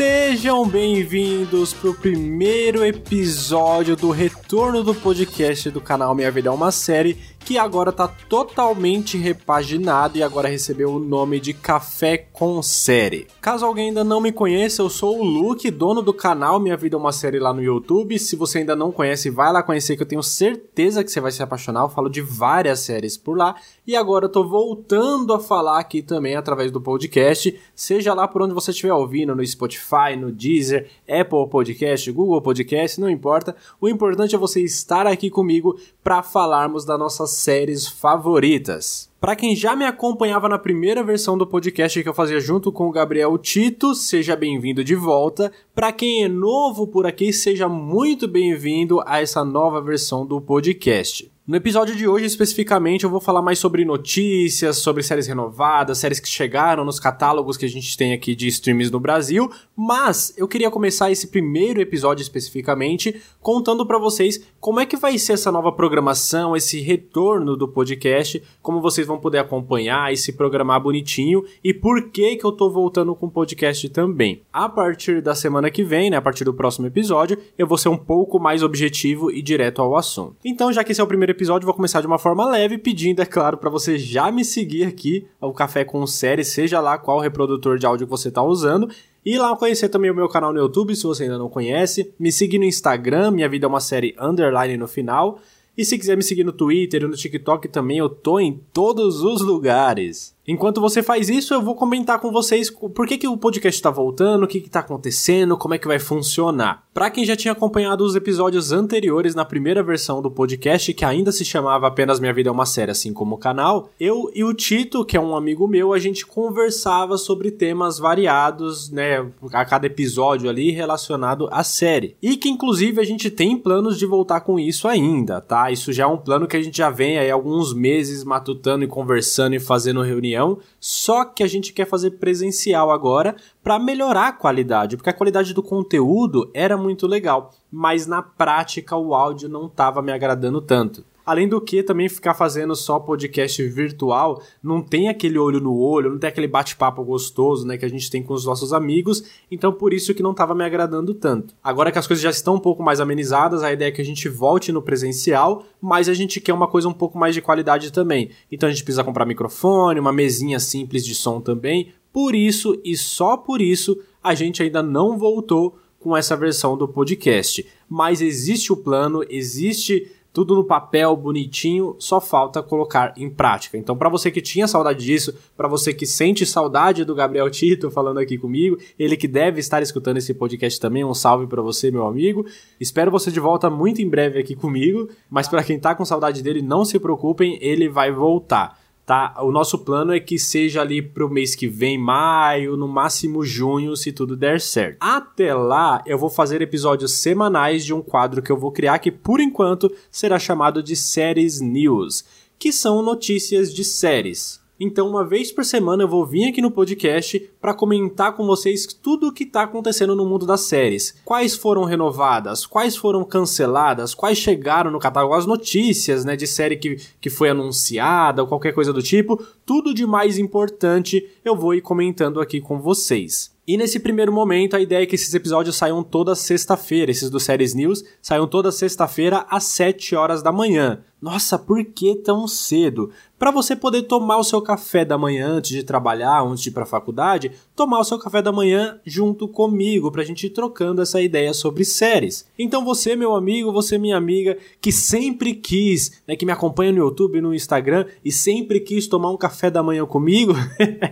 Sejam bem-vindos pro primeiro episódio do retorno do podcast do canal Minha Vida é uma Série que agora tá totalmente repaginado e agora recebeu o nome de Café com Série. Caso alguém ainda não me conheça, eu sou o Luke, dono do canal Minha Vida é uma Série lá no YouTube. Se você ainda não conhece, vai lá conhecer que eu tenho certeza que você vai se apaixonar. Eu falo de várias séries por lá e agora eu tô voltando a falar aqui também através do podcast, seja lá por onde você estiver ouvindo, no Spotify, no Deezer, Apple Podcast, Google Podcast, não importa. O importante é você estar aqui comigo para falarmos da nossa séries favoritas. Para quem já me acompanhava na primeira versão do podcast que eu fazia junto com o Gabriel Tito, seja bem-vindo de volta. Para quem é novo por aqui, seja muito bem-vindo a essa nova versão do podcast. No episódio de hoje, especificamente, eu vou falar mais sobre notícias, sobre séries renovadas, séries que chegaram nos catálogos que a gente tem aqui de streams no Brasil, mas eu queria começar esse primeiro episódio especificamente contando para vocês como é que vai ser essa nova programação, esse retorno do podcast, como vocês vão poder acompanhar e se programar bonitinho e por que que eu tô voltando com o podcast também. A partir da semana que vem, né, a partir do próximo episódio, eu vou ser um pouco mais objetivo e direto ao assunto. Então, já que esse é o primeiro episódio, vou começar de uma forma leve, pedindo, é claro, para você já me seguir aqui, o Café com Série, seja lá qual reprodutor de áudio que você está usando. E lá conhecer também o meu canal no YouTube, se você ainda não conhece. Me seguir no Instagram, minha vida é uma série underline no final. E se quiser me seguir no Twitter e no TikTok também, eu tô em todos os lugares. Enquanto você faz isso, eu vou comentar com vocês por que, que o podcast está voltando, o que está acontecendo, como é que vai funcionar. Para quem já tinha acompanhado os episódios anteriores na primeira versão do podcast, que ainda se chamava apenas Minha Vida é uma Série, assim como o canal, eu e o Tito, que é um amigo meu, a gente conversava sobre temas variados, né, a cada episódio ali relacionado à série. E que inclusive a gente tem planos de voltar com isso ainda, tá? Isso já é um plano que a gente já vem aí alguns meses matutando e conversando e fazendo reunião reunião, só que a gente quer fazer presencial agora para melhorar a qualidade, porque a qualidade do conteúdo era muito legal, mas na prática o áudio não estava me agradando tanto. Além do que, também ficar fazendo só podcast virtual não tem aquele olho no olho, não tem aquele bate-papo gostoso, né, que a gente tem com os nossos amigos, então por isso que não estava me agradando tanto. Agora que as coisas já estão um pouco mais amenizadas, a ideia é que a gente volte no presencial, mas a gente quer uma coisa um pouco mais de qualidade também. Então a gente precisa comprar microfone, uma mesinha simples de som também. Por isso e só por isso a gente ainda não voltou com essa versão do podcast. Mas existe o plano, existe tudo no papel, bonitinho, só falta colocar em prática. Então, para você que tinha saudade disso, para você que sente saudade do Gabriel Tito falando aqui comigo, ele que deve estar escutando esse podcast também, um salve para você, meu amigo. Espero você de volta muito em breve aqui comigo, mas para quem tá com saudade dele, não se preocupem, ele vai voltar tá? O nosso plano é que seja ali pro mês que vem, maio, no máximo junho, se tudo der certo. Até lá, eu vou fazer episódios semanais de um quadro que eu vou criar que por enquanto será chamado de Séries News, que são notícias de séries. Então, uma vez por semana eu vou vir aqui no podcast para comentar com vocês tudo o que está acontecendo no mundo das séries. Quais foram renovadas, quais foram canceladas, quais chegaram no catálogo, as notícias, né, de série que, que foi anunciada ou qualquer coisa do tipo. Tudo de mais importante eu vou ir comentando aqui com vocês. E nesse primeiro momento, a ideia é que esses episódios saiam toda sexta-feira, esses do Séries News, saiam toda sexta-feira às 7 horas da manhã. Nossa, por que tão cedo? Para você poder tomar o seu café da manhã antes de trabalhar, antes de ir para a faculdade, tomar o seu café da manhã junto comigo, para a gente ir trocando essa ideia sobre séries. Então você, meu amigo, você, minha amiga, que sempre quis, né, que me acompanha no YouTube, no Instagram e sempre quis tomar um café da manhã comigo,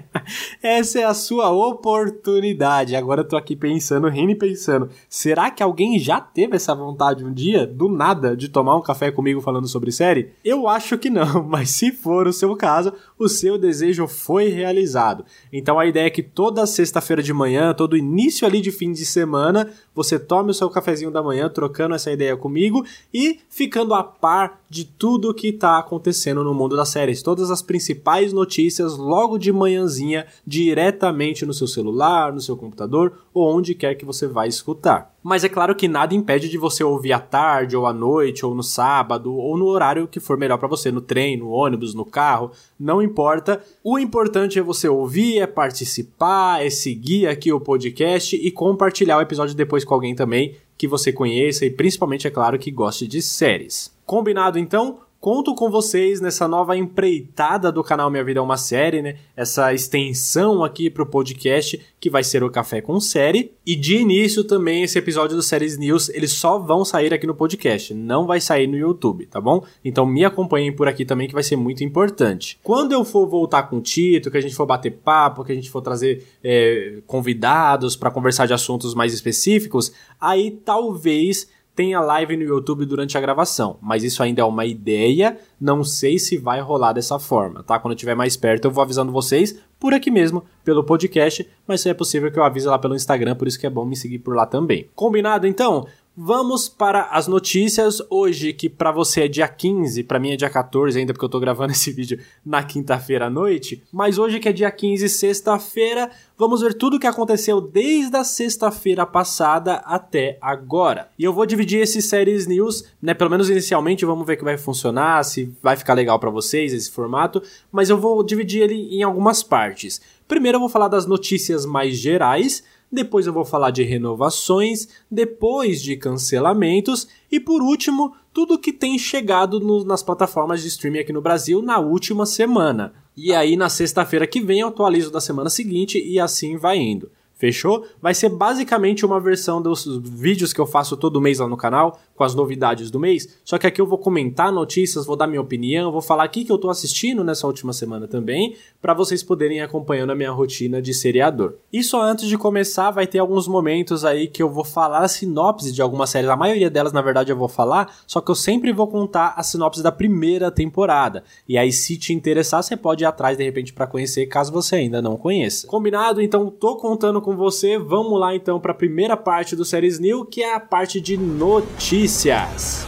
essa é a sua oportunidade. Agora eu tô aqui pensando, rindo e pensando, será que alguém já teve essa vontade um dia, do nada, de tomar um café comigo falando sobre série? Eu acho que não, mas se for o seu caso, o seu desejo foi realizado. Então a ideia é que toda sexta-feira de manhã, todo início ali de fim de semana, você tome o seu cafezinho da manhã trocando essa ideia comigo e ficando a par de tudo que está acontecendo no mundo das séries, todas as principais notícias logo de manhãzinha, diretamente no seu celular, no seu computador ou onde quer que você vai escutar. Mas é claro que nada impede de você ouvir à tarde, ou à noite, ou no sábado, ou no horário que for melhor para você, no trem, no ônibus, no carro, não importa. O importante é você ouvir, é participar, é seguir aqui o podcast e compartilhar o episódio depois com alguém também que você conheça e principalmente, é claro, que goste de séries. Combinado então? Conto com vocês nessa nova empreitada do canal Minha Vida é uma Série, né? Essa extensão aqui pro podcast que vai ser o Café com Série. E de início também esse episódio do Séries News, eles só vão sair aqui no podcast, não vai sair no YouTube, tá bom? Então me acompanhem por aqui também que vai ser muito importante. Quando eu for voltar com o Tito, que a gente for bater papo, que a gente for trazer é, convidados para conversar de assuntos mais específicos, aí talvez tenha live no YouTube durante a gravação, mas isso ainda é uma ideia, não sei se vai rolar dessa forma, tá? Quando eu estiver mais perto eu vou avisando vocês por aqui mesmo, pelo podcast, mas se é possível que eu avise lá pelo Instagram, por isso que é bom me seguir por lá também. Combinado então? Vamos para as notícias hoje, que para você é dia 15, para mim é dia 14 ainda porque eu tô gravando esse vídeo na quinta-feira à noite, mas hoje que é dia 15, sexta-feira, vamos ver tudo o que aconteceu desde a sexta-feira passada até agora. E eu vou dividir esses séries news, né, pelo menos inicialmente, vamos ver que vai funcionar, se vai ficar legal para vocês esse formato, mas eu vou dividir ele em algumas partes. Primeiro eu vou falar das notícias mais gerais, depois eu vou falar de renovações, depois de cancelamentos e por último, tudo que tem chegado no, nas plataformas de streaming aqui no Brasil na última semana. E aí na sexta-feira que vem eu atualizo da semana seguinte e assim vai indo. Fechou? Vai ser basicamente uma versão dos vídeos que eu faço todo mês lá no canal, com as novidades do mês. Só que aqui eu vou comentar notícias, vou dar minha opinião, vou falar aqui que eu tô assistindo nessa última semana também, para vocês poderem ir acompanhando a minha rotina de seriador. E só antes de começar, vai ter alguns momentos aí que eu vou falar a sinopse de algumas séries. A maioria delas, na verdade, eu vou falar, só que eu sempre vou contar a sinopse da primeira temporada. E aí, se te interessar, você pode ir atrás de repente para conhecer, caso você ainda não conheça. Combinado? Então, tô contando com você. Vamos lá então para a primeira parte do Séries New, que é a parte de notícias.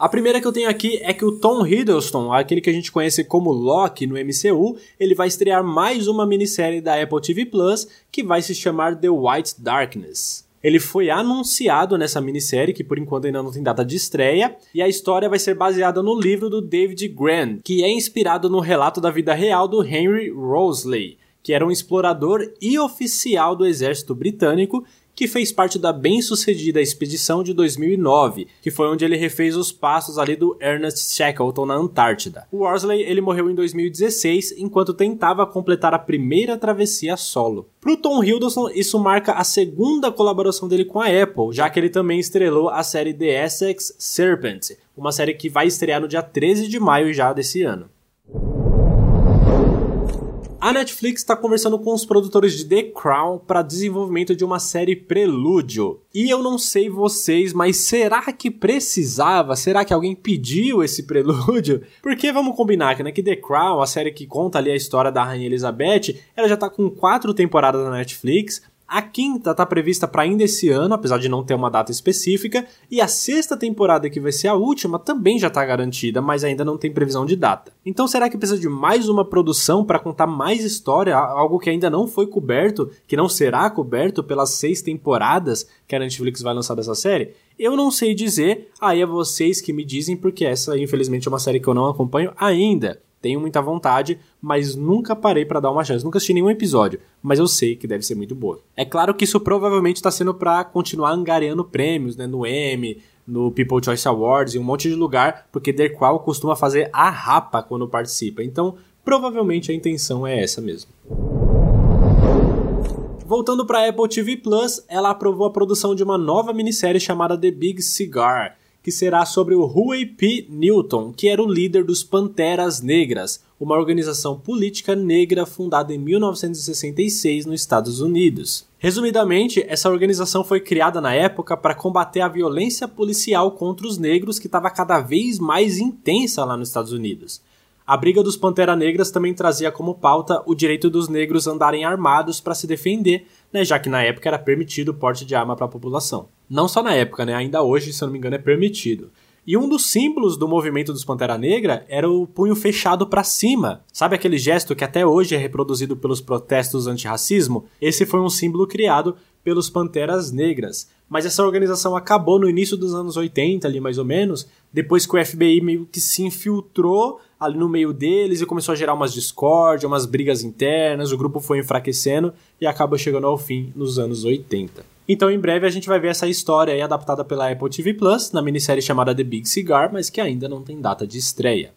A primeira que eu tenho aqui é que o Tom Hiddleston, aquele que a gente conhece como Loki no MCU, ele vai estrear mais uma minissérie da Apple TV Plus que vai se chamar The White Darkness. Ele foi anunciado nessa minissérie, que por enquanto ainda não tem data de estreia, e a história vai ser baseada no livro do David Grant, que é inspirado no relato da vida real do Henry Roseley, que era um explorador e oficial do exército britânico que fez parte da bem-sucedida expedição de 2009, que foi onde ele refez os passos ali do Ernest Shackleton na Antártida. O Worsley ele morreu em 2016 enquanto tentava completar a primeira travessia solo. Pro Tom Hiddleston, isso marca a segunda colaboração dele com a Apple, já que ele também estrelou a série The Essex Serpent, uma série que vai estrear no dia 13 de maio já desse ano. A Netflix está conversando com os produtores de The Crown para desenvolvimento de uma série Prelúdio. E eu não sei vocês, mas será que precisava? Será que alguém pediu esse prelúdio? Porque vamos combinar né, que The Crown, a série que conta ali a história da Rainha Elizabeth, ela já está com quatro temporadas na Netflix. A quinta está prevista para ainda esse ano, apesar de não ter uma data específica, e a sexta temporada, que vai ser a última, também já está garantida, mas ainda não tem previsão de data. Então será que precisa de mais uma produção para contar mais história, algo que ainda não foi coberto, que não será coberto pelas seis temporadas que a Netflix vai lançar dessa série? Eu não sei dizer, aí é vocês que me dizem, porque essa infelizmente é uma série que eu não acompanho ainda. Tenho muita vontade, mas nunca parei para dar uma chance. Nunca assisti nenhum episódio, mas eu sei que deve ser muito boa. É claro que isso provavelmente está sendo para continuar angariando prêmios, né, no Emmy, no People Choice Awards e um monte de lugar, porque The Crown costuma fazer a rapa quando participa. Então, provavelmente a intenção é essa mesmo. Voltando para Apple TV Plus, ela aprovou a produção de uma nova minissérie chamada The Big Cigar que será sobre o Huey P. Newton, que era o líder dos Panteras Negras, uma organização política negra fundada em 1966 nos Estados Unidos. Resumidamente, essa organização foi criada na época para combater a violência policial contra os negros que estava cada vez mais intensa lá nos Estados Unidos. A briga dos Pantera Negras também trazia como pauta o direito dos negros andarem armados para se defender, né, já que na época era permitido o porte de arma para a população. Não só na época, né? Ainda hoje, se eu não me engano, é permitido. E um dos símbolos do movimento dos Pantera Negra era o punho fechado para cima. Sabe aquele gesto que até hoje é reproduzido pelos protestos antirracismo? Esse foi um símbolo criado pelos Panteras Negras. Mas essa organização acabou no início dos anos 80, ali mais ou menos, depois que o FBI meio que se infiltrou ali no meio deles e começou a gerar umas discórdias, umas brigas internas, o grupo foi enfraquecendo e acaba chegando ao fim nos anos 80. Então, em breve, a gente vai ver essa história aí adaptada pela Apple TV Plus, na minissérie chamada The Big Cigar, mas que ainda não tem data de estreia.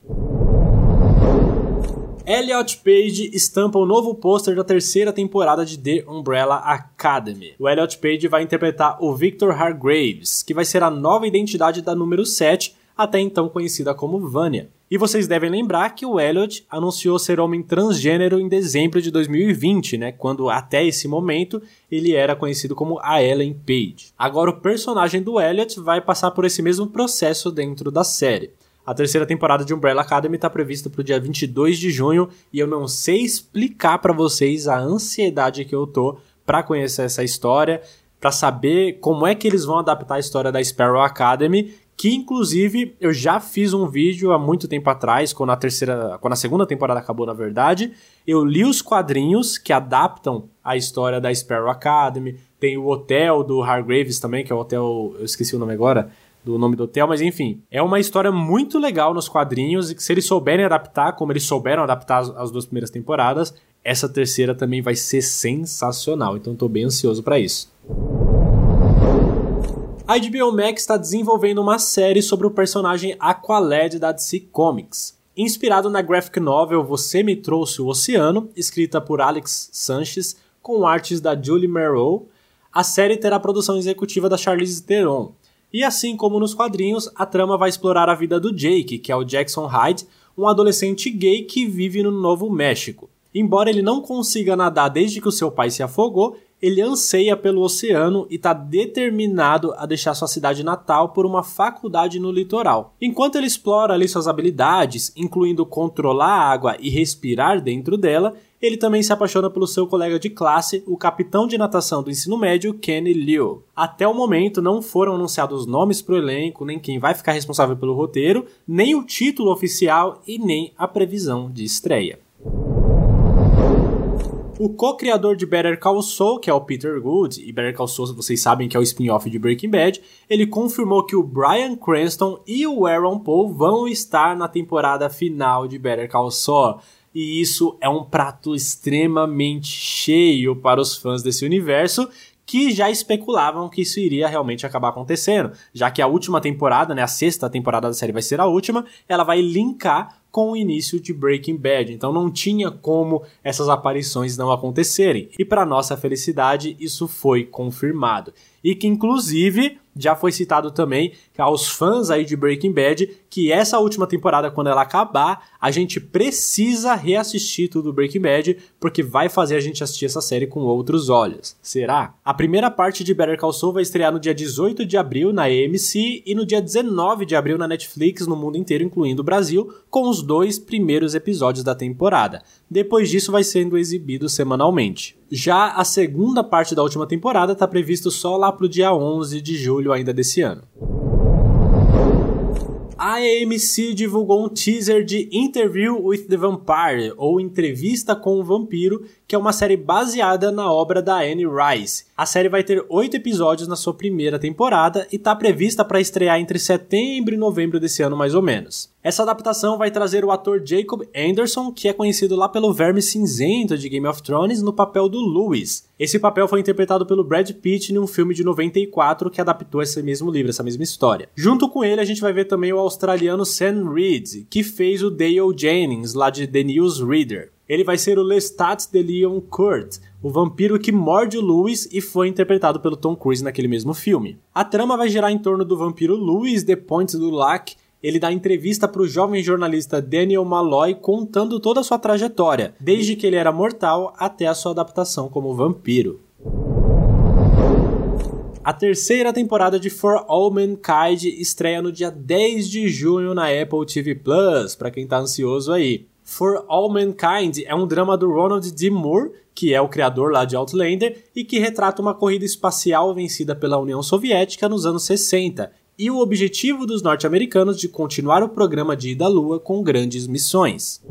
Elliot Page estampa o novo pôster da terceira temporada de The Umbrella Academy. O Elliot Page vai interpretar o Victor Hargraves, que vai ser a nova identidade da número 7, até então conhecida como Vanya. E vocês devem lembrar que o Elliot anunciou ser homem transgênero em dezembro de 2020, né? Quando até esse momento ele era conhecido como a Ellen Page. Agora o personagem do Elliot vai passar por esse mesmo processo dentro da série. A terceira temporada de Umbrella Academy está prevista para o dia 22 de junho e eu não sei explicar para vocês a ansiedade que eu tô para conhecer essa história, para saber como é que eles vão adaptar a história da Sparrow Academy, que inclusive eu já fiz um vídeo há muito tempo atrás, quando a terceira, quando a segunda temporada acabou, na verdade, eu li os quadrinhos que adaptam a história da Sparrow Academy, tem o hotel do Hargraves também, que é o hotel, eu esqueci o nome agora, do nome do hotel, mas enfim, é uma história muito legal nos quadrinhos e que se eles souberem adaptar, como eles souberam adaptar as, as duas primeiras temporadas, essa terceira também vai ser sensacional. Então tô bem ansioso para isso. A HBO Max está desenvolvendo uma série sobre o personagem Aqualad da DC Comics. Inspirado na graphic novel Você Me Trouxe o Oceano, escrita por Alex Sanches, com artes da Julie Merrill, a série terá a produção executiva da Charlize Theron, e assim como nos quadrinhos, a trama vai explorar a vida do Jake, que é o Jackson Hyde, um adolescente gay que vive no Novo México. Embora ele não consiga nadar desde que o seu pai se afogou, ele anseia pelo oceano e está determinado a deixar sua cidade natal por uma faculdade no litoral. Enquanto ele explora ali suas habilidades, incluindo controlar a água e respirar dentro dela, ele também se apaixona pelo seu colega de classe, o capitão de natação do ensino médio, Kenny Liu. Até o momento não foram anunciados nomes para o elenco, nem quem vai ficar responsável pelo roteiro, nem o título oficial e nem a previsão de estreia. O co-criador de Better Call Saul, que é o Peter Good, e Better Call Saul vocês sabem que é o spin-off de Breaking Bad, ele confirmou que o Bryan Cranston e o Aaron Paul vão estar na temporada final de Better Call Saul. E isso é um prato extremamente cheio para os fãs desse universo que já especulavam que isso iria realmente acabar acontecendo, já que a última temporada, né, a sexta temporada da série vai ser a última, ela vai linkar com o início de Breaking Bad. Então não tinha como essas aparições não acontecerem. E para nossa felicidade, isso foi confirmado. E que inclusive já foi citado também aos fãs aí de Breaking Bad que essa última temporada, quando ela acabar, a gente precisa reassistir tudo Breaking Bad, porque vai fazer a gente assistir essa série com outros olhos. Será? A primeira parte de Better Call Saul vai estrear no dia 18 de abril na AMC e no dia 19 de abril na Netflix no mundo inteiro, incluindo o Brasil, com os dois primeiros episódios da temporada. Depois disso vai sendo exibido semanalmente. Já a segunda parte da última temporada está previsto só lá pro dia 11 de julho ainda desse ano. A AMC divulgou um teaser de Interview with the Vampire, ou Entrevista com o Vampiro, que é uma série baseada na obra da Anne Rice. A série vai ter oito episódios na sua primeira temporada e está prevista para estrear entre setembro e novembro desse ano, mais ou menos. Essa adaptação vai trazer o ator Jacob Anderson, que é conhecido lá pelo Verme Cinzento de Game of Thrones, no papel do Lewis. Esse papel foi interpretado pelo Brad Pitt em um filme de 94 que adaptou esse mesmo livro, essa mesma história. Junto com ele, a gente vai ver também o australiano Sam Reed, que fez o Dale Jennings, lá de The Newsreader. Ele vai ser o Lestat de Leon Kurt, o vampiro que morde o Lewis e foi interpretado pelo Tom Cruise naquele mesmo filme. A trama vai girar em torno do vampiro Lewis de Point du Lac. Ele dá entrevista para o jovem jornalista Daniel Malloy contando toda a sua trajetória, desde que ele era mortal até a sua adaptação como vampiro. A terceira temporada de For All Mankind estreia no dia 10 de junho na Apple TV Plus, para quem tá ansioso aí. For All Mankind é um drama do Ronald D. Moore, que é o criador lá de Outlander, e que retrata uma corrida espacial vencida pela União Soviética nos anos 60 e o objetivo dos norte-americanos de continuar o programa de ida à Lua com grandes missões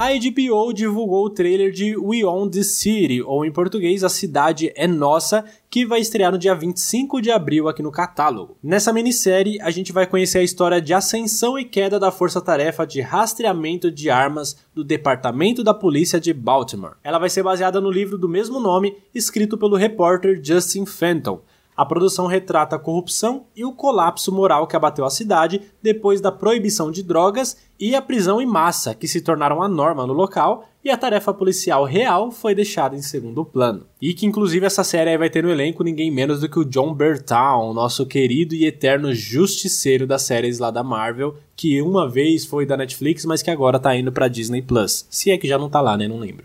a HBO divulgou o trailer de We Own the City, ou em português, A Cidade é Nossa, que vai estrear no dia 25 de abril aqui no catálogo. Nessa minissérie, a gente vai conhecer a história de ascensão e queda da força-tarefa de rastreamento de armas do Departamento da Polícia de Baltimore. Ela vai ser baseada no livro do mesmo nome, escrito pelo repórter Justin Fenton, a produção retrata a corrupção e o colapso moral que abateu a cidade depois da proibição de drogas e a prisão em massa, que se tornaram a norma no local, e a tarefa policial real foi deixada em segundo plano. E que inclusive essa série vai ter no elenco ninguém menos do que o John Bertal, nosso querido e eterno justiceiro das séries lá da Marvel, que uma vez foi da Netflix, mas que agora tá indo pra Disney Plus. Se é que já não tá lá, né? Não lembro.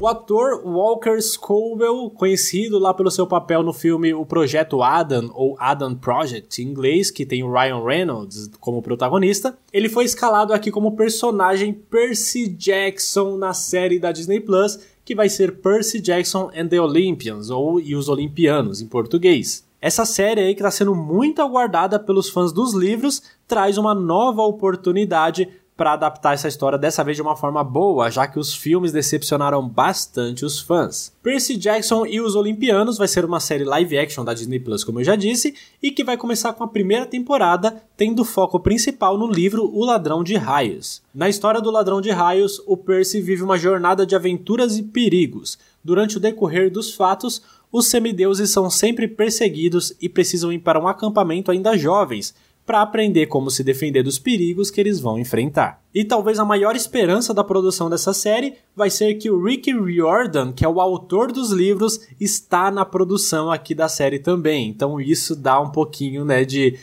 O ator Walker Scoville, conhecido lá pelo seu papel no filme O Projeto Adam, ou Adam Project em inglês, que tem o Ryan Reynolds como protagonista, ele foi escalado aqui como personagem Percy Jackson na série da Disney Plus, que vai ser Percy Jackson and the Olympians, ou E os Olimpianos em português. Essa série aí que está sendo muito aguardada pelos fãs dos livros traz uma nova oportunidade para adaptar essa história dessa vez de uma forma boa, já que os filmes decepcionaram bastante os fãs. Percy Jackson e os Olimpianos vai ser uma série live action da Disney Plus, como eu já disse, e que vai começar com a primeira temporada tendo foco principal no livro O Ladrão de Raios. Na história do Ladrão de Raios, o Percy vive uma jornada de aventuras e perigos. Durante o decorrer dos fatos, os semideuses são sempre perseguidos e precisam ir para um acampamento ainda jovens, para aprender como se defender dos perigos que eles vão enfrentar. E talvez a maior esperança da produção dessa série vai ser que o Rick Riordan, que é o autor dos livros, está na produção aqui da série também. Então isso dá um pouquinho, né, de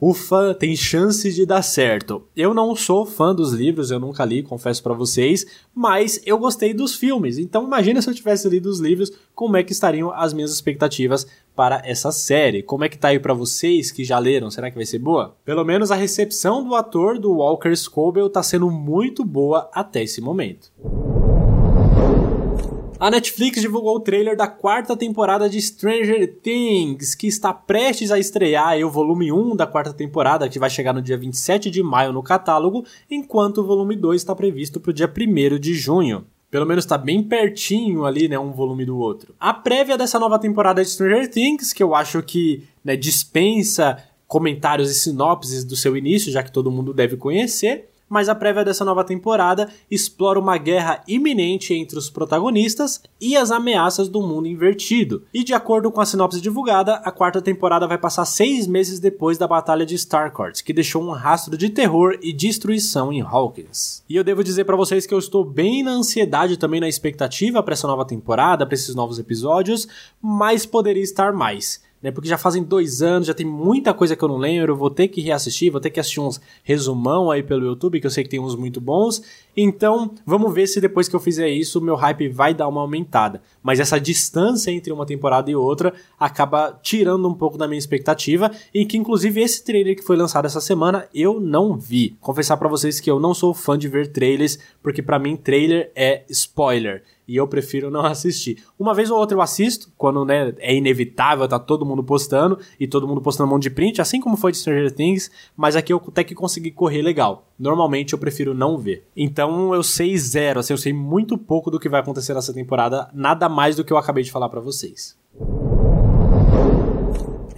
ufa, tem chance de dar certo. Eu não sou fã dos livros, eu nunca li, confesso para vocês, mas eu gostei dos filmes. Então imagina se eu tivesse lido os livros, como é que estariam as minhas expectativas para essa série? Como é que tá aí para vocês que já leram? Será que vai ser boa? Pelo menos a recepção do ator do Walker Scobell tá sendo muito boa até esse momento. A Netflix divulgou o trailer da quarta temporada de Stranger Things, que está prestes a estrear o volume 1 da quarta temporada, que vai chegar no dia 27 de maio no catálogo, enquanto o volume 2 está previsto para o dia 1 de junho. Pelo menos está bem pertinho ali, né, um volume do outro. A prévia dessa nova temporada de Stranger Things, que eu acho que né, dispensa comentários e sinopses do seu início, já que todo mundo deve conhecer, mas a prévia dessa nova temporada explora uma guerra iminente entre os protagonistas e as ameaças do mundo invertido. E de acordo com a sinopse divulgada, a quarta temporada vai passar seis meses depois da Batalha de Starcourt, que deixou um rastro de terror e destruição em Hawkins. E eu devo dizer para vocês que eu estou bem na ansiedade também na expectativa para essa nova temporada, para esses novos episódios, mas poderia estar mais né? Porque já fazem dois anos, já tem muita coisa que eu não lembro, vou ter que reassistir, vou ter que assistir uns resumão aí pelo YouTube, que eu sei que tem uns muito bons. Então, vamos ver se depois que eu fizer isso, meu hype vai dar uma aumentada. Mas essa distância entre uma temporada e outra acaba tirando um pouco da minha expectativa, e que inclusive esse trailer que foi lançado essa semana eu não vi. Confessar para vocês que eu não sou fã de ver trailers, porque para mim trailer é spoiler e eu prefiro não assistir. Uma vez ou outra eu assisto, quando né, é inevitável, tá todo mundo postando e todo mundo postando um monte de print, assim como foi de Stranger Things, mas aqui eu até que consegui correr legal. Normalmente eu prefiro não ver. Então eu sei zero, assim, eu sei muito pouco do que vai acontecer nessa temporada, nada mais do que eu acabei de falar para vocês.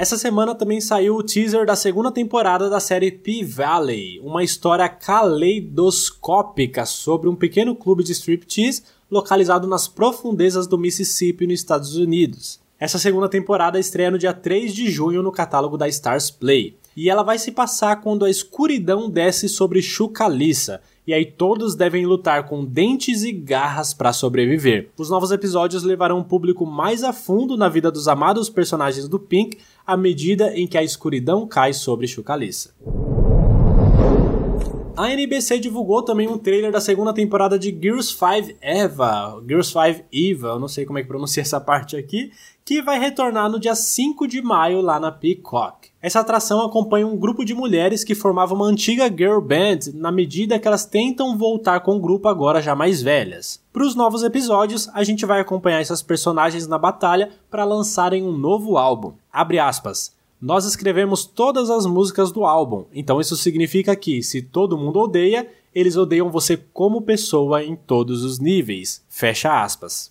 Essa semana também saiu o teaser da segunda temporada da série P-Valley, uma história caleidoscópica sobre um pequeno clube de striptease localizado nas profundezas do Mississippi, nos Estados Unidos. Essa segunda temporada estreia no dia 3 de junho no catálogo da Stars Play. E ela vai se passar quando a escuridão desce sobre Chucalissa, e aí todos devem lutar com dentes e garras para sobreviver. Os novos episódios levarão o público mais a fundo na vida dos amados personagens do Pink à medida em que a escuridão cai sobre Chucalissa. A NBC divulgou também um trailer da segunda temporada de Girls 5 Eva, Girls 5 Eva, eu não sei como é que pronuncia essa parte aqui, que vai retornar no dia 5 de maio lá na Peacock. Essa atração acompanha um grupo de mulheres que formavam uma antiga girl band na medida que elas tentam voltar com o grupo agora já mais velhas. Para os novos episódios, a gente vai acompanhar essas personagens na batalha para lançarem um novo álbum. Abre aspas. Nós escrevemos todas as músicas do álbum, então isso significa que, se todo mundo odeia, eles odeiam você como pessoa em todos os níveis. Fecha aspas.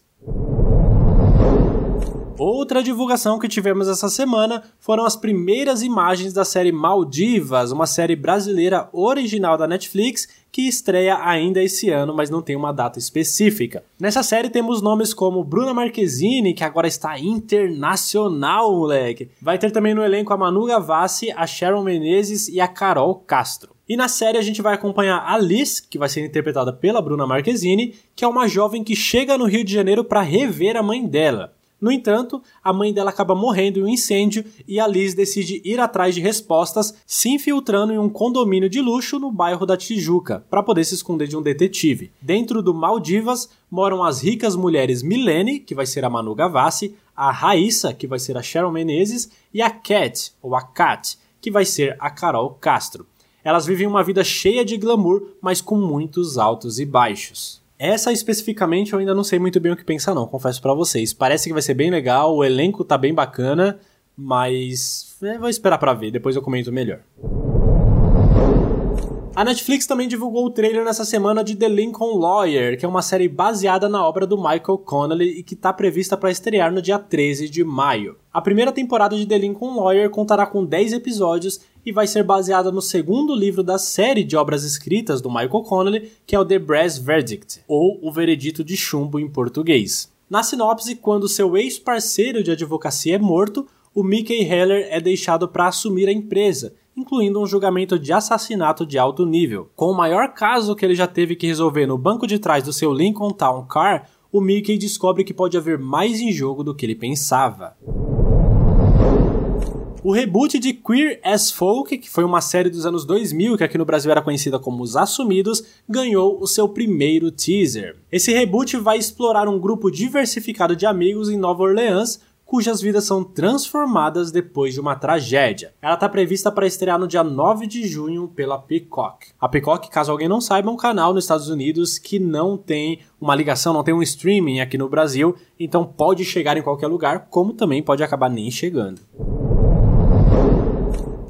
Outra divulgação que tivemos essa semana foram as primeiras imagens da série Maldivas, uma série brasileira original da Netflix que estreia ainda esse ano, mas não tem uma data específica. Nessa série temos nomes como Bruna Marquezine, que agora está internacional, moleque. Vai ter também no elenco a Manu Gavassi, a Sharon Menezes e a Carol Castro. E na série a gente vai acompanhar a Liz, que vai ser interpretada pela Bruna Marquezine, que é uma jovem que chega no Rio de Janeiro para rever a mãe dela. No entanto, a mãe dela acaba morrendo em um incêndio e a Liz decide ir atrás de respostas, se infiltrando em um condomínio de luxo no bairro da Tijuca, para poder se esconder de um detetive. Dentro do Maldivas moram as ricas mulheres Milene, que vai ser a Manu Gavassi, a Raíssa, que vai ser a Sharon Menezes, e a Cat, ou a Kat, que vai ser a Carol Castro. Elas vivem uma vida cheia de glamour, mas com muitos altos e baixos. Essa especificamente eu ainda não sei muito bem o que pensar não, confesso para vocês. Parece que vai ser bem legal, o elenco tá bem bacana, mas é, vou esperar para ver, depois eu comento melhor. A Netflix também divulgou o trailer nessa semana de The Lincoln Lawyer, que é uma série baseada na obra do Michael Connelly e que está prevista para estrear no dia 13 de maio. A primeira temporada de The Lincoln Lawyer contará com 10 episódios e vai ser baseada no segundo livro da série de obras escritas do Michael Connelly, que é o The Brass Verdict, ou O Veredito de Chumbo em português. Na sinopse, quando seu ex-parceiro de advocacia é morto, o Mickey Heller é deixado para assumir a empresa, incluindo um julgamento de assassinato de alto nível. Com o maior caso que ele já teve que resolver no banco de trás do seu Lincoln Town Car, o Mickey descobre que pode haver mais em jogo do que ele pensava. O reboot de Queer as Folk, que foi uma série dos anos 2000 que aqui no Brasil era conhecida como Os Assumidos, ganhou o seu primeiro teaser. Esse reboot vai explorar um grupo diversificado de amigos em Nova Orleans cujas vidas são transformadas depois de uma tragédia. Ela está prevista para estrear no dia 9 de junho pela Peacock. A Peacock, caso alguém não saiba, é um canal nos Estados Unidos que não tem uma ligação, não tem um streaming aqui no Brasil, então pode chegar em qualquer lugar, como também pode acabar nem chegando.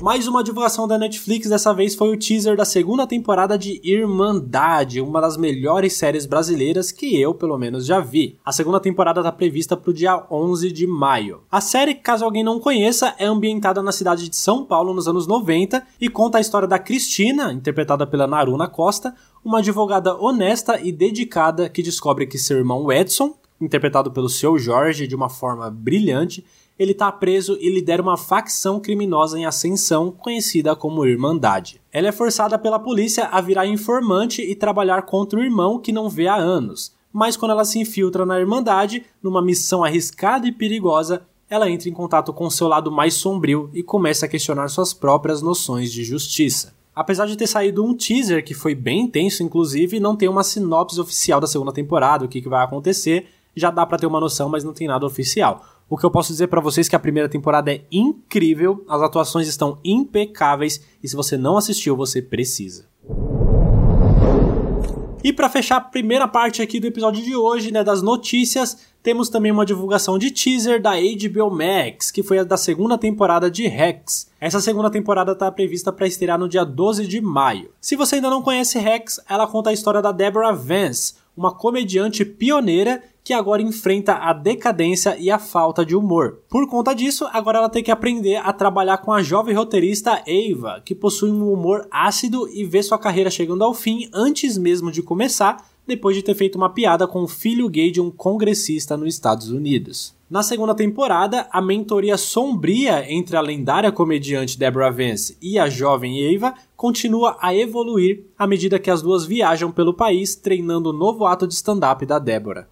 Mais uma divulgação da Netflix, dessa vez foi o teaser da segunda temporada de Irmandade, uma das melhores séries brasileiras que eu, pelo menos, já vi. A segunda temporada está prevista para o dia 11 de maio. A série, caso alguém não conheça, é ambientada na cidade de São Paulo nos anos 90 e conta a história da Cristina, interpretada pela Naruna Costa, uma advogada honesta e dedicada que descobre que seu irmão Edson, interpretado pelo seu Jorge de uma forma brilhante, ele está preso e lidera uma facção criminosa em ascensão conhecida como Irmandade. Ela é forçada pela polícia a virar informante e trabalhar contra o irmão que não vê há anos. Mas quando ela se infiltra na Irmandade, numa missão arriscada e perigosa, ela entra em contato com seu lado mais sombrio e começa a questionar suas próprias noções de justiça. Apesar de ter saído um teaser que foi bem intenso, inclusive, não tem uma sinopse oficial da segunda temporada, o que, que vai acontecer, já dá para ter uma noção, mas não tem nada oficial. O que eu posso dizer para vocês é que a primeira temporada é incrível, as atuações estão impecáveis e se você não assistiu, você precisa. E para fechar a primeira parte aqui do episódio de hoje, né, das notícias, temos também uma divulgação de teaser da HBO Max, que foi a da segunda temporada de Rex. Essa segunda temporada está prevista para estrear no dia 12 de maio. Se você ainda não conhece Rex, ela conta a história da Deborah Vance, uma comediante pioneira que agora enfrenta a decadência e a falta de humor. Por conta disso, agora ela tem que aprender a trabalhar com a jovem roteirista Ava, que possui um humor ácido e vê sua carreira chegando ao fim antes mesmo de começar, depois de ter feito uma piada com o filho gay de um congressista nos Estados Unidos. Na segunda temporada, a mentoria sombria entre a lendária comediante Deborah Vance e a jovem Ava continua a evoluir à medida que as duas viajam pelo país treinando o novo ato de stand-up da Deborah.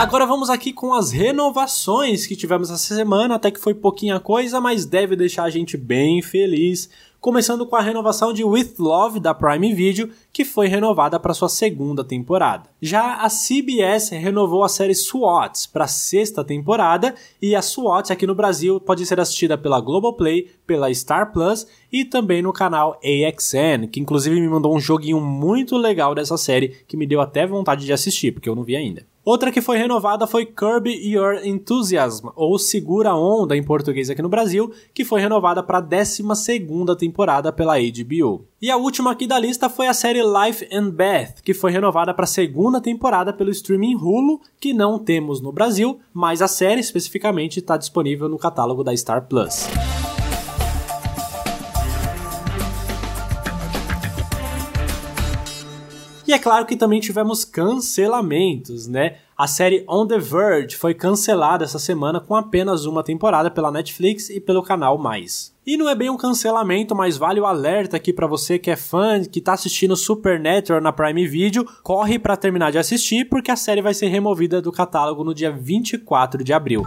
Agora vamos aqui com as renovações que tivemos essa semana, até que foi pouquinha coisa, mas deve deixar a gente bem feliz começando com a renovação de With Love da Prime Video, que foi renovada para sua segunda temporada. Já a CBS renovou a série SWAT para sexta temporada e a SWAT aqui no Brasil pode ser assistida pela Globoplay, pela Star Plus e também no canal AXN, que inclusive me mandou um joguinho muito legal dessa série que me deu até vontade de assistir, porque eu não vi ainda. Outra que foi renovada foi Curb Your Enthusiasm, ou Segura Onda em português aqui no Brasil, que foi renovada para a 12 temporada pela HBO. E a última aqui da lista foi a série Life and Beth, que foi renovada para a segunda temporada pelo streaming Hulu, que não temos no Brasil, mas a série especificamente está disponível no catálogo da Star Plus. E é claro que também tivemos cancelamentos, né? A série On the Verge foi cancelada essa semana com apenas uma temporada pela Netflix e pelo canal Mais. E não é bem um cancelamento, mas vale o alerta aqui para você que é fã, que tá assistindo Supernatural na Prime Video, corre para terminar de assistir porque a série vai ser removida do catálogo no dia 24 de abril.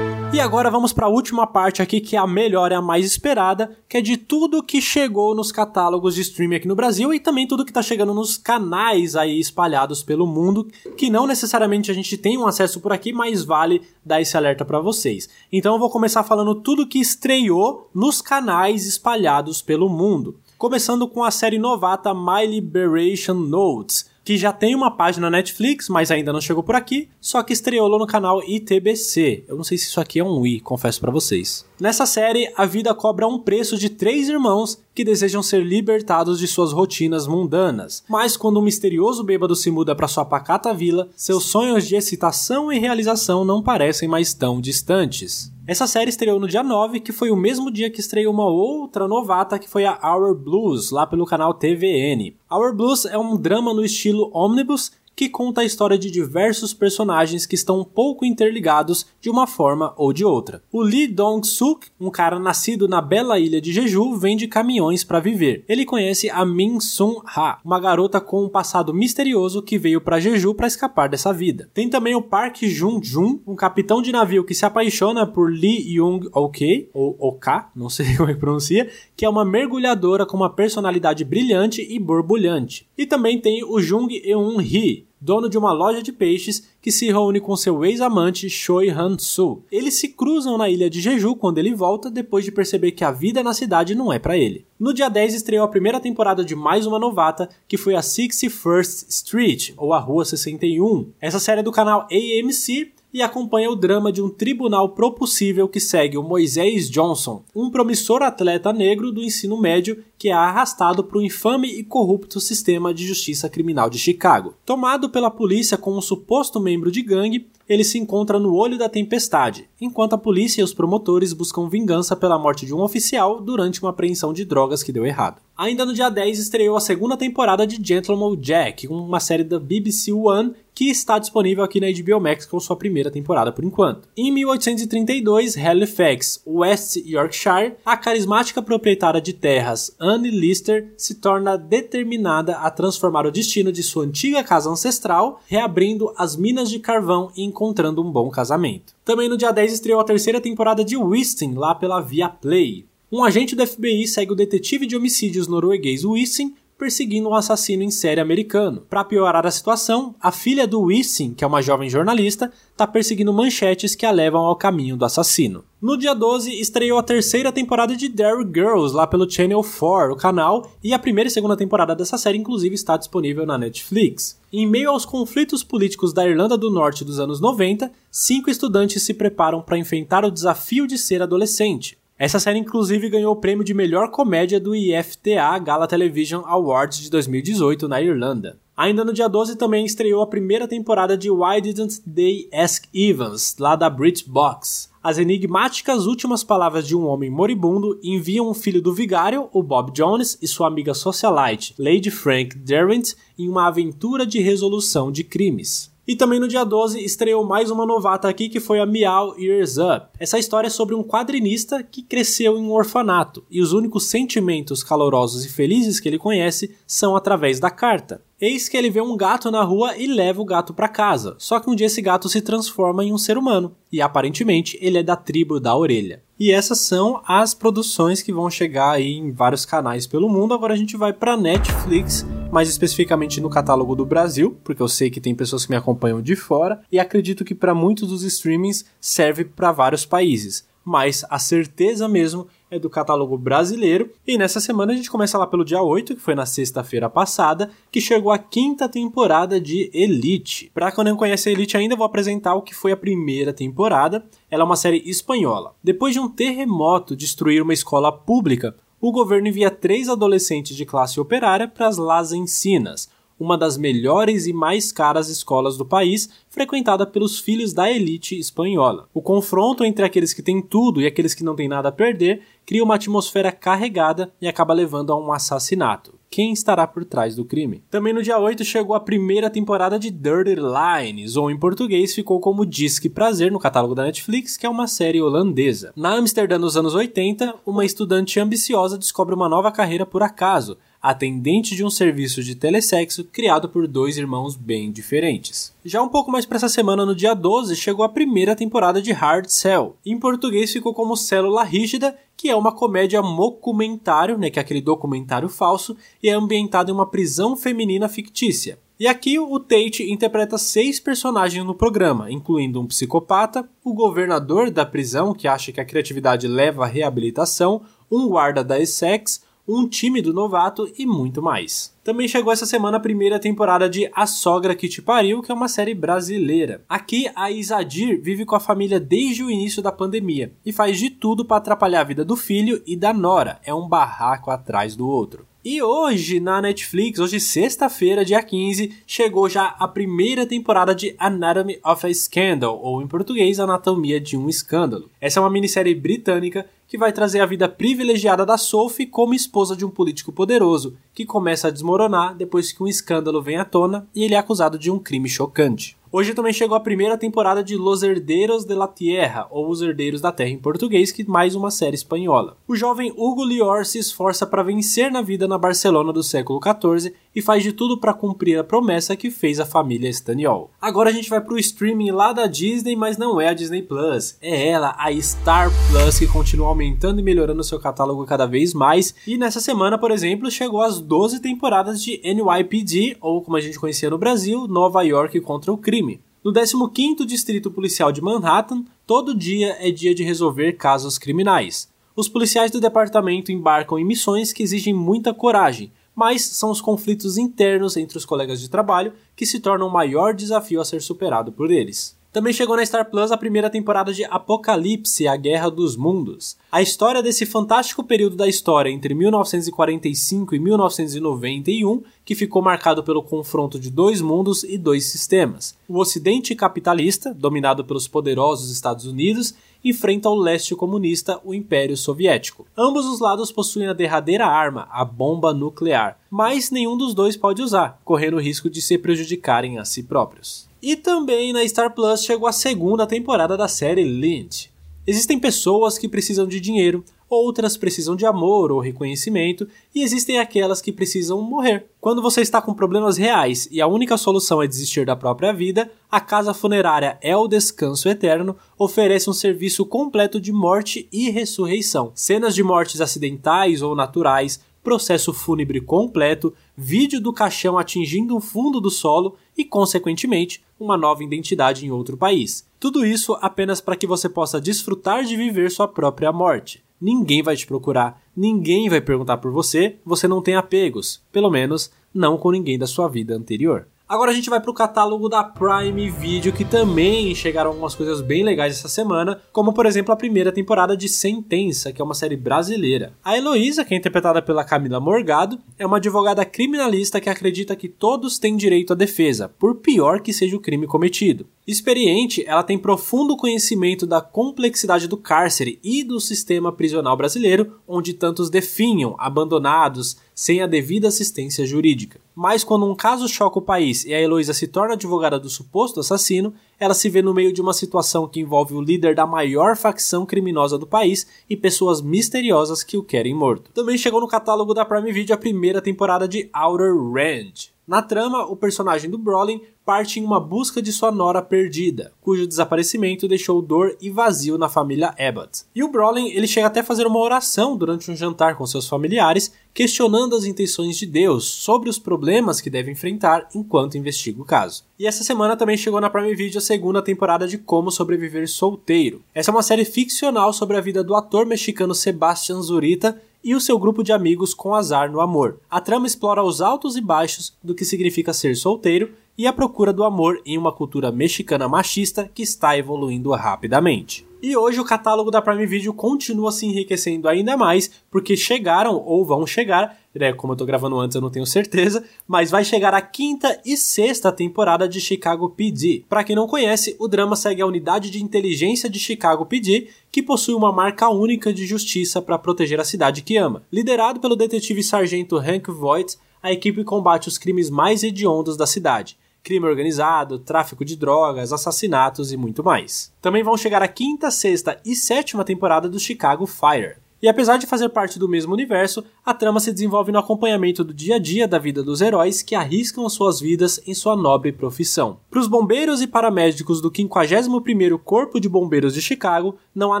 E agora vamos para a última parte aqui, que é a melhor e a mais esperada, que é de tudo que chegou nos catálogos de streaming aqui no Brasil e também tudo que está chegando nos canais aí espalhados pelo mundo, que não necessariamente a gente tem um acesso por aqui, mas vale dar esse alerta para vocês. Então eu vou começar falando tudo que estreou nos canais espalhados pelo mundo. Começando com a série novata My Liberation Notes, que já tem uma página Netflix, mas ainda não chegou por aqui, só que estreou no canal ITBC. Eu não sei se isso aqui é um i, confesso para vocês. Nessa série, a vida cobra um preço de três irmãos que desejam ser libertados de suas rotinas mundanas. Mas quando um misterioso bêbado se muda para sua pacata vila, seus sonhos de excitação e realização não parecem mais tão distantes. Essa série estreou no dia 9, que foi o mesmo dia que estreou uma outra novata, que foi a Our Blues, lá pelo canal TVN. Our Blues é um drama no estilo Omnibus que conta a história de diversos personagens que estão um pouco interligados de uma forma ou de outra. O Lee Dong-suk, um cara nascido na bela ilha de Jeju, vende caminhões para viver. Ele conhece a Min Sun-ha, uma garota com um passado misterioso que veio para Jeju para escapar dessa vida. Tem também o Park Jun-jun, um capitão de navio que se apaixona por Lee Young-ok, ou Ok, não sei como é que pronuncia, que é uma mergulhadora com uma personalidade brilhante e borbulhante. E também tem o Jung Eun-hee, dono de uma loja de peixes que se reúne com seu ex-amante Choi Han-soo. Eles se cruzam na ilha de Jeju quando ele volta depois de perceber que a vida na cidade não é para ele. No dia 10 estreou a primeira temporada de mais uma novata, que foi a 61st Street, ou a Rua 61. Essa série é do canal AMC e acompanha o drama de um tribunal propulsível que segue o Moisés Johnson, um promissor atleta negro do ensino médio que é arrastado para o infame e corrupto sistema de justiça criminal de Chicago. Tomado pela polícia como um suposto membro de gangue, ele se encontra no olho da tempestade, enquanto a polícia e os promotores buscam vingança pela morte de um oficial durante uma apreensão de drogas que deu errado. Ainda no dia 10 estreou a segunda temporada de Gentleman Jack, uma série da BBC One que está disponível aqui na HBO Max com sua primeira temporada por enquanto. Em 1832, Halifax, West Yorkshire, a carismática proprietária de terras Anne Lister se torna determinada a transformar o destino de sua antiga casa ancestral, reabrindo as minas de carvão e encontrando um bom casamento. Também no dia 10 estreou a terceira temporada de Wisting, lá pela Viaplay. Um agente do FBI segue o detetive de homicídios norueguês Wisting perseguindo um assassino em série americano. Para piorar a situação, a filha do Wissing, que é uma jovem jornalista, está perseguindo manchetes que a levam ao caminho do assassino. No dia 12, estreou a terceira temporada de Dairy Girls lá pelo Channel 4, o canal, e a primeira e segunda temporada dessa série inclusive está disponível na Netflix. Em meio aos conflitos políticos da Irlanda do Norte dos anos 90, cinco estudantes se preparam para enfrentar o desafio de ser adolescente. Essa série, inclusive, ganhou o prêmio de melhor comédia do IFTA Gala Television Awards de 2018 na Irlanda. Ainda no dia 12 também estreou a primeira temporada de Why Didn't They Ask Evans, lá da BritBox. As enigmáticas últimas palavras de um homem moribundo enviam o filho do vigário, o Bob Jones, e sua amiga socialite, Lady Frank Derwent, em uma aventura de resolução de crimes. E também no dia 12 estreou mais uma novata aqui que foi a Meow Ears Up. Essa história é sobre um quadrinista que cresceu em um orfanato e os únicos sentimentos calorosos e felizes que ele conhece são através da carta. Eis que ele vê um gato na rua e leva o gato para casa. Só que um dia esse gato se transforma em um ser humano e aparentemente ele é da tribo da orelha. E essas são as produções que vão chegar aí em vários canais pelo mundo. Agora a gente vai para Netflix, mais especificamente no catálogo do Brasil, porque eu sei que tem pessoas que me acompanham de fora e acredito que para muitos dos streamings serve para vários países. Mas a certeza mesmo é do catálogo brasileiro. E nessa semana a gente começa lá pelo dia 8, que foi na sexta-feira passada, que chegou a quinta temporada de Elite. Para quem não conhece a Elite ainda, vou apresentar o que foi a primeira temporada. Ela é uma série espanhola. Depois de um terremoto destruir uma escola pública, o governo envia três adolescentes de classe operária para as Las Encinas, uma das melhores e mais caras escolas do país, frequentada pelos filhos da elite espanhola. O confronto entre aqueles que têm tudo e aqueles que não têm nada a perder cria uma atmosfera carregada e acaba levando a um assassinato. Quem estará por trás do crime? Também no dia 8 chegou a primeira temporada de Dirty Lines, ou em português ficou como Disque Prazer no catálogo da Netflix, que é uma série holandesa. Na Amsterdã nos anos 80, uma estudante ambiciosa descobre uma nova carreira por acaso, atendente de um serviço de telesexo criado por dois irmãos bem diferentes. Já um pouco mais para essa semana, no dia 12, chegou a primeira temporada de Hard Cell. Em português ficou como Célula Rígida, que é uma comédia documentário, né, que é aquele documentário falso, e é ambientado em uma prisão feminina fictícia. E aqui o Tate interpreta seis personagens no programa, incluindo um psicopata, o governador da prisão que acha que a criatividade leva à reabilitação, um guarda da Essex, um time do novato e muito mais. Também chegou essa semana a primeira temporada de A Sogra que Te Pariu, que é uma série brasileira. Aqui, a Isadir vive com a família desde o início da pandemia e faz de tudo para atrapalhar a vida do filho e da nora. É um barraco atrás do outro. E hoje na Netflix, hoje sexta-feira, dia 15, chegou já a primeira temporada de Anatomy of a Scandal, ou em português, Anatomia de um Escândalo. Essa é uma minissérie britânica que vai trazer a vida privilegiada da Sophie como esposa de um político poderoso, que começa a desmoronar depois que um escândalo vem à tona e ele é acusado de um crime chocante. Hoje também chegou a primeira temporada de Los Herdeiros de la Tierra, ou Os Herdeiros da Terra em português, que mais uma série espanhola. O jovem Hugo Lior se esforça para vencer na vida na Barcelona do século XIV e faz de tudo para cumprir a promessa que fez a família Staniol. Agora a gente vai para o streaming lá da Disney, mas não é a Disney Plus, é ela, a Star Plus, que continua aumentando e melhorando seu catálogo cada vez mais. E nessa semana, por exemplo, chegou às 12 temporadas de NYPD, ou como a gente conhecia no Brasil, Nova York contra o crime no 15º Distrito Policial de Manhattan, todo dia é dia de resolver casos criminais. Os policiais do departamento embarcam em missões que exigem muita coragem, mas são os conflitos internos entre os colegas de trabalho que se tornam o maior desafio a ser superado por eles. Também chegou na Star Plus a primeira temporada de Apocalipse, a Guerra dos Mundos. A história desse fantástico período da história entre 1945 e 1991, que ficou marcado pelo confronto de dois mundos e dois sistemas. O Ocidente capitalista, dominado pelos poderosos Estados Unidos, enfrenta o leste comunista, o Império Soviético. Ambos os lados possuem a derradeira arma, a bomba nuclear, mas nenhum dos dois pode usar, correndo o risco de se prejudicarem a si próprios. E também na Star Plus chegou a segunda temporada da série Lynch. Existem pessoas que precisam de dinheiro, outras precisam de amor ou reconhecimento, e existem aquelas que precisam morrer. Quando você está com problemas reais e a única solução é desistir da própria vida, a casa funerária É o Descanso Eterno oferece um serviço completo de morte e ressurreição. Cenas de mortes acidentais ou naturais, processo fúnebre completo, vídeo do caixão atingindo o fundo do solo e, consequentemente, uma nova identidade em outro país. Tudo isso apenas para que você possa desfrutar de viver sua própria morte. Ninguém vai te procurar, ninguém vai perguntar por você, você não tem apegos, pelo menos não com ninguém da sua vida anterior. Agora a gente vai para o catálogo da Prime Video, que também chegaram algumas coisas bem legais essa semana, como por exemplo a primeira temporada de Sentença, que é uma série brasileira. A Heloísa, que é interpretada pela Camila Morgado, é uma advogada criminalista que acredita que todos têm direito à defesa, por pior que seja o crime cometido. Experiente, ela tem profundo conhecimento da complexidade do cárcere e do sistema prisional brasileiro, onde tantos definham, abandonados, sem a devida assistência jurídica. Mas quando um caso choca o país e a Heloísa se torna advogada do suposto assassino, ela se vê no meio de uma situação que envolve o líder da maior facção criminosa do país e pessoas misteriosas que o querem morto. Também chegou no catálogo da Prime Video a primeira temporada de Outer Range. Na trama, o personagem do Brolin parte em uma busca de sua nora perdida, cujo desaparecimento deixou dor e vazio na família Abbott. E o Brolin ele chega até a fazer uma oração durante um jantar com seus familiares, questionando as intenções de Deus sobre os problemas que deve enfrentar enquanto investiga o caso. E essa semana também chegou na Prime Video a segunda temporada de Como Sobreviver Solteiro. Essa é uma série ficcional sobre a vida do ator mexicano Sebastian Zurita e o seu grupo de amigos com azar no amor. A trama explora os altos e baixos do que significa ser solteiro e a procura do amor em uma cultura mexicana machista que está evoluindo rapidamente. E hoje o catálogo da Prime Video continua se enriquecendo ainda mais, porque chegaram ou vão chegar, né, como eu tô gravando antes eu não tenho certeza, mas vai chegar a quinta e sexta temporada de Chicago PD. Para quem não conhece, o drama segue a unidade de inteligência de Chicago PD, que possui uma marca única de justiça para proteger a cidade que ama. Liderado pelo detetive sargento Hank Voight, a equipe combate os crimes mais hediondos da cidade crime organizado, tráfico de drogas, assassinatos e muito mais. Também vão chegar a quinta, sexta e sétima temporada do Chicago Fire. E apesar de fazer parte do mesmo universo, a trama se desenvolve no acompanhamento do dia a dia da vida dos heróis que arriscam suas vidas em sua nobre profissão. Para os bombeiros e paramédicos do 51º Corpo de Bombeiros de Chicago, não há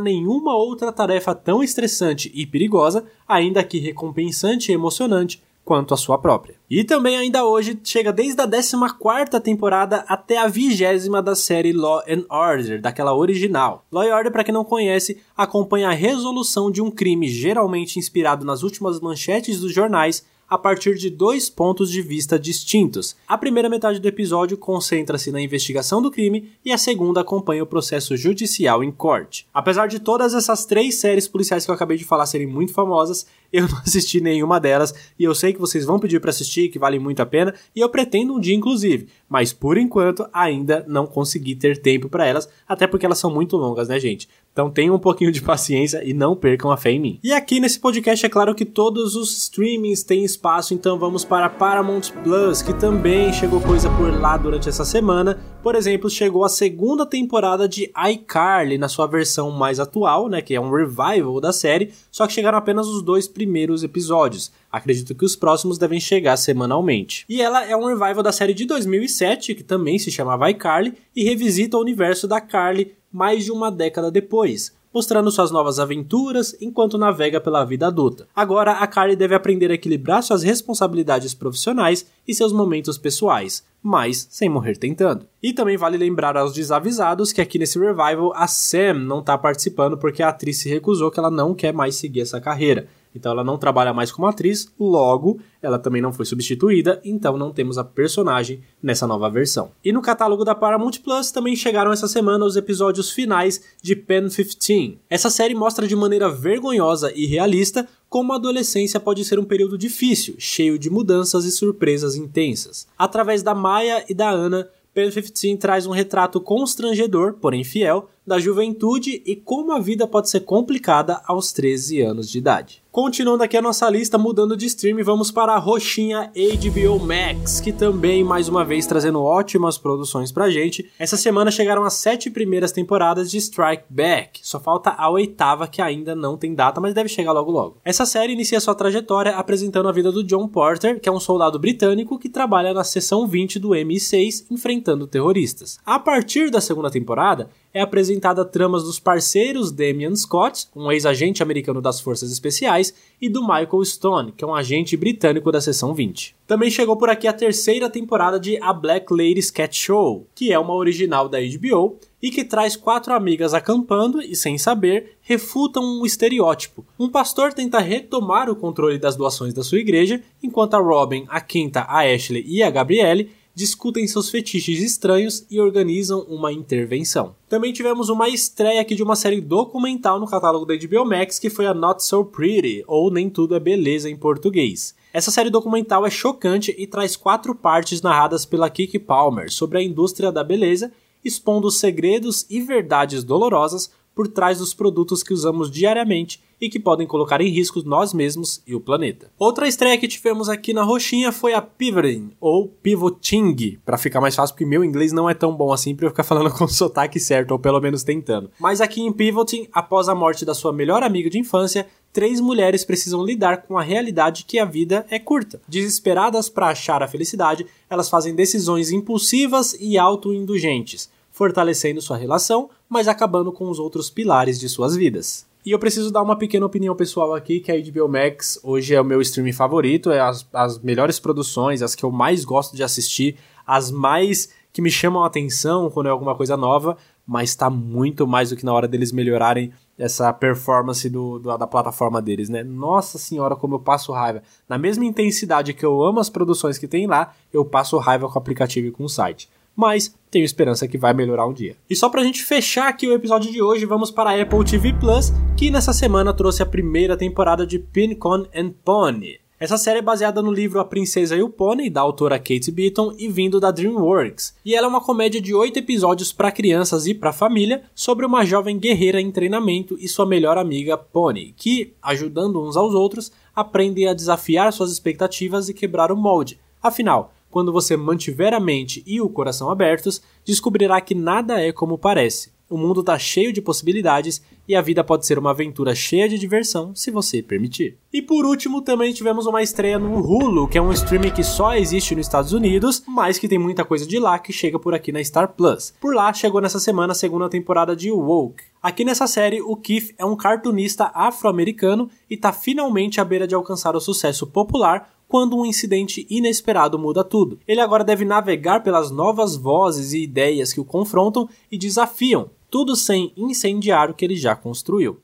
nenhuma outra tarefa tão estressante e perigosa, ainda que recompensante e emocionante, quanto a sua própria. E também ainda hoje chega desde a 14ª temporada até a vigésima da série Law and Order, daquela original. Law and Order, para quem não conhece, acompanha a resolução de um crime geralmente inspirado nas últimas manchetes dos jornais a partir de dois pontos de vista distintos. A primeira metade do episódio concentra-se na investigação do crime e a segunda acompanha o processo judicial em corte. Apesar de todas essas três séries policiais que eu acabei de falar serem muito famosas, eu não assisti nenhuma delas e eu sei que vocês vão pedir para assistir, que vale muito a pena, e eu pretendo um dia inclusive, mas por enquanto ainda não consegui ter tempo para elas, até porque elas são muito longas, né, gente? Então tenham um pouquinho de paciência e não percam a fé em mim. E aqui nesse podcast é claro que todos os streamings têm espaço, então vamos para Paramount Plus, que também chegou coisa por lá durante essa semana. Por exemplo, chegou a segunda temporada de iCarly na sua versão mais atual, né, que é um revival da série, só que chegaram apenas os dois primeiros episódios. Acredito que os próximos devem chegar semanalmente. E ela é um revival da série de 2007, que também se chamava iCarly, e revisita o universo da Carly mais de uma década depois, mostrando suas novas aventuras enquanto navega pela vida adulta. Agora, a Carly deve aprender a equilibrar suas responsabilidades profissionais e seus momentos pessoais, mas sem morrer tentando. E também vale lembrar aos desavisados que aqui nesse revival a Sam não está participando porque a atriz se recusou que ela não quer mais seguir essa carreira. Então ela não trabalha mais como atriz, logo ela também não foi substituída, então não temos a personagem nessa nova versão. E no catálogo da Paramount Plus também chegaram essa semana os episódios finais de Pen 15. Essa série mostra de maneira vergonhosa e realista como a adolescência pode ser um período difícil, cheio de mudanças e surpresas intensas. Através da Maya e da Ana, Pen 15 traz um retrato constrangedor, porém fiel, da juventude e como a vida pode ser complicada aos 13 anos de idade. Continuando aqui a nossa lista, mudando de stream, vamos para a roxinha HBO Max, que também, mais uma vez, trazendo ótimas produções pra gente. Essa semana chegaram as sete primeiras temporadas de Strike Back, só falta a oitava que ainda não tem data, mas deve chegar logo logo. Essa série inicia sua trajetória apresentando a vida do John Porter, que é um soldado britânico que trabalha na seção 20 do MI6 enfrentando terroristas. A partir da segunda temporada, é apresentada tramas dos parceiros Damian Scott, um ex-agente americano das Forças Especiais, e do Michael Stone, que é um agente britânico da seção 20. Também chegou por aqui a terceira temporada de A Black Ladies Cat Show, que é uma original da HBO e que traz quatro amigas acampando e, sem saber, refutam um estereótipo. Um pastor tenta retomar o controle das doações da sua igreja, enquanto a Robin, a Quinta, a Ashley e a Gabrielle discutem seus fetiches estranhos e organizam uma intervenção. Também tivemos uma estreia aqui de uma série documental no catálogo da HBO Max que foi a Not So Pretty, ou Nem Tudo é Beleza em português. Essa série documental é chocante e traz quatro partes narradas pela Kiki Palmer sobre a indústria da beleza expondo os segredos e verdades dolorosas por trás dos produtos que usamos diariamente e que podem colocar em risco nós mesmos e o planeta. Outra estreia que tivemos aqui na roxinha foi a Pivoting, ou Pivoting, para ficar mais fácil, porque meu inglês não é tão bom assim para eu ficar falando com o sotaque certo, ou pelo menos tentando. Mas aqui em Pivoting, após a morte da sua melhor amiga de infância, três mulheres precisam lidar com a realidade que a vida é curta. Desesperadas para achar a felicidade, elas fazem decisões impulsivas e autoindulgentes, fortalecendo sua relação, mas acabando com os outros pilares de suas vidas. E eu preciso dar uma pequena opinião pessoal aqui, que a HBO Max hoje é o meu streaming favorito, é as, as melhores produções, as que eu mais gosto de assistir, as mais que me chamam a atenção quando é alguma coisa nova, mas tá muito mais do que na hora deles melhorarem essa performance do, do, da plataforma deles, né? Nossa senhora, como eu passo raiva. Na mesma intensidade que eu amo as produções que tem lá, eu passo raiva com o aplicativo e com o site mas tenho esperança que vai melhorar um dia. E só pra gente fechar aqui o episódio de hoje, vamos para a Apple TV Plus, que nessa semana trouxe a primeira temporada de Pincon and Pony. Essa série é baseada no livro A Princesa e o Pônei, da autora Kate Beaton e vindo da DreamWorks. E ela é uma comédia de oito episódios para crianças e para família sobre uma jovem guerreira em treinamento e sua melhor amiga Pony, que, ajudando uns aos outros, aprendem a desafiar suas expectativas e quebrar o molde. Afinal, quando você mantiver a mente e o coração abertos, descobrirá que nada é como parece. O mundo está cheio de possibilidades e a vida pode ser uma aventura cheia de diversão se você permitir. E por último, também tivemos uma estreia no Hulu, que é um streaming que só existe nos Estados Unidos, mas que tem muita coisa de lá que chega por aqui na Star Plus. Por lá chegou nessa semana a segunda temporada de Woke. Aqui nessa série, o Keith é um cartunista afro-americano e está finalmente à beira de alcançar o sucesso popular quando um incidente inesperado muda tudo. Ele agora deve navegar pelas novas vozes e ideias que o confrontam e desafiam, tudo sem incendiar o que ele já construiu.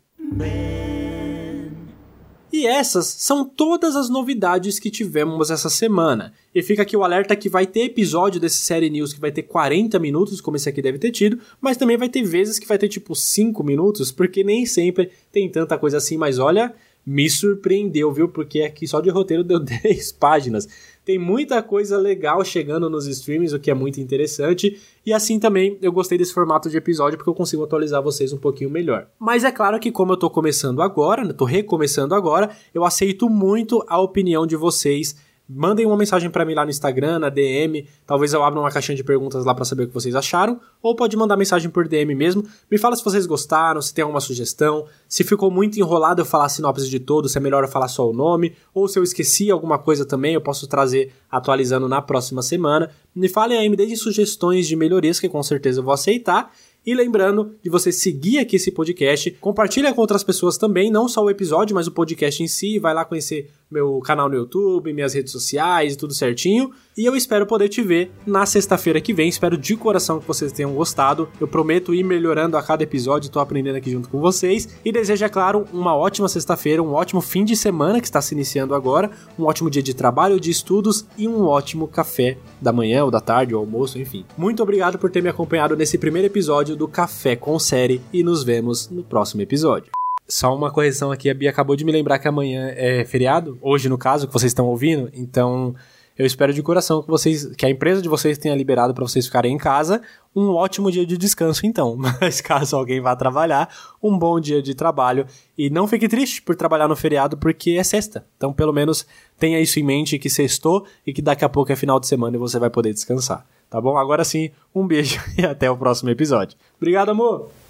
E essas são todas as novidades que tivemos essa semana. E fica aqui o alerta que vai ter episódio desse série news que vai ter 40 minutos, como esse aqui deve ter tido, mas também vai ter vezes que vai ter tipo 5 minutos, porque nem sempre tem tanta coisa assim, mas olha, me surpreendeu, viu? Porque aqui só de roteiro deu 10 páginas. Tem muita coisa legal chegando nos streams, o que é muito interessante. E assim também eu gostei desse formato de episódio porque eu consigo atualizar vocês um pouquinho melhor. Mas é claro que como eu tô começando agora, né, tô recomeçando agora, eu aceito muito a opinião de vocês Mandem uma mensagem para mim lá no Instagram, na DM. Talvez eu abra uma caixinha de perguntas lá para saber o que vocês acharam. Ou pode mandar mensagem por DM mesmo. Me fala se vocês gostaram, se tem alguma sugestão. Se ficou muito enrolado eu falar a sinopse de todo, se é melhor eu falar só o nome. Ou se eu esqueci alguma coisa também, eu posso trazer atualizando na próxima semana. Me falem aí, me deem sugestões de melhorias que com certeza eu vou aceitar. E lembrando de você seguir aqui esse podcast, compartilha com outras pessoas também, não só o episódio, mas o podcast em si, vai lá conhecer meu canal no YouTube, minhas redes sociais tudo certinho. E eu espero poder te ver na sexta-feira que vem. Espero de coração que vocês tenham gostado. Eu prometo ir melhorando a cada episódio, tô aprendendo aqui junto com vocês. E desejo, é claro, uma ótima sexta-feira, um ótimo fim de semana que está se iniciando agora, um ótimo dia de trabalho, de estudos e um ótimo café da manhã ou da tarde ou almoço, enfim. Muito obrigado por ter me acompanhado nesse primeiro episódio do Café com Série e nos vemos no próximo episódio. Só uma correção aqui, a Bia acabou de me lembrar que amanhã é feriado, hoje no caso, que vocês estão ouvindo, então eu espero de coração que vocês, que a empresa de vocês tenha liberado para vocês ficarem em casa, um ótimo dia de descanso então. Mas caso alguém vá trabalhar, um bom dia de trabalho e não fique triste por trabalhar no feriado porque é sexta. Então pelo menos tenha isso em mente que sextou e que daqui a pouco é final de semana e você vai poder descansar. Tá bom? Agora sim, um beijo e até o próximo episódio. Obrigado, amor.